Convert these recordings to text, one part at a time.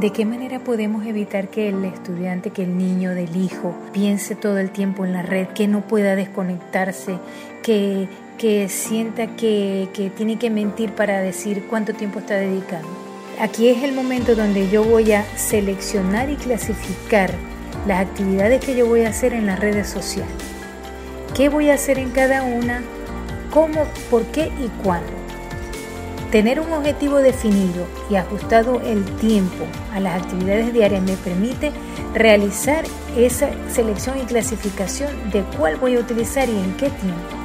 ¿De qué manera podemos evitar que el estudiante, que el niño del hijo piense todo el tiempo en la red, que no pueda desconectarse, que, que sienta que, que tiene que mentir para decir cuánto tiempo está dedicando? Aquí es el momento donde yo voy a seleccionar y clasificar las actividades que yo voy a hacer en las redes sociales. ¿Qué voy a hacer en cada una? ¿Cómo? ¿Por qué? ¿Y cuándo? Tener un objetivo definido y ajustado el tiempo a las actividades diarias me permite realizar esa selección y clasificación de cuál voy a utilizar y en qué tiempo.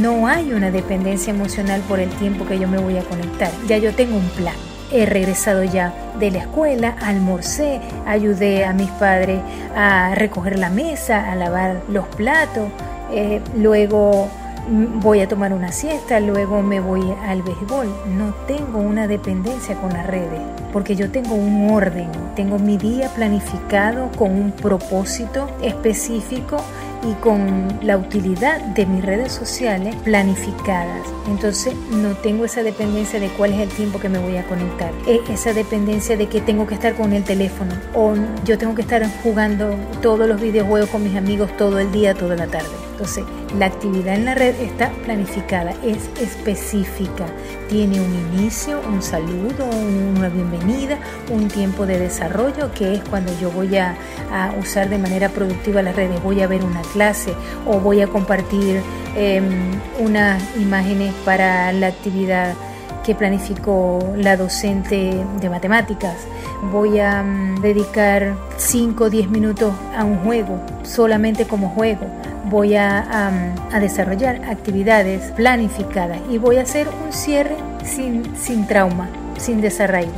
No hay una dependencia emocional por el tiempo que yo me voy a conectar. Ya yo tengo un plan. He regresado ya de la escuela, almorcé, ayudé a mis padres a recoger la mesa, a lavar los platos, eh, luego voy a tomar una siesta, luego me voy al béisbol. No tengo una dependencia con las redes, porque yo tengo un orden, tengo mi día planificado con un propósito específico y con la utilidad de mis redes sociales planificadas. Entonces no tengo esa dependencia de cuál es el tiempo que me voy a conectar. Esa dependencia de que tengo que estar con el teléfono o yo tengo que estar jugando todos los videojuegos con mis amigos todo el día, toda la tarde. Entonces, la actividad en la red está planificada, es específica, tiene un inicio, un saludo, una bienvenida, un tiempo de desarrollo, que es cuando yo voy a, usar de manera productiva las redes, voy a ver una clase o voy a compartir em, unas imágenes para la actividad que planificó la docente de matemáticas. Voy a mm, dedicar 5 o 10 minutos a un juego, solamente como juego voy a, desarrollar actividades planificadas y voy a hacer un cierre sin, sin trauma, sin desarraigo.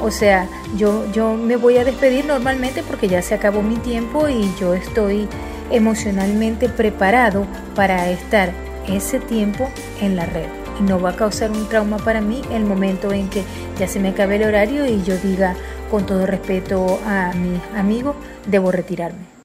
O sea, yo, yo me voy a despedir normalmente porque ya se acabó mi tiempo y yo estoy emocionalmente preparado para estar ese tiempo en la red. Y no va a causar un trauma para mí el momento en que ya se me acabe el horario y yo diga con todo respeto a mi amigo, debo retirarme.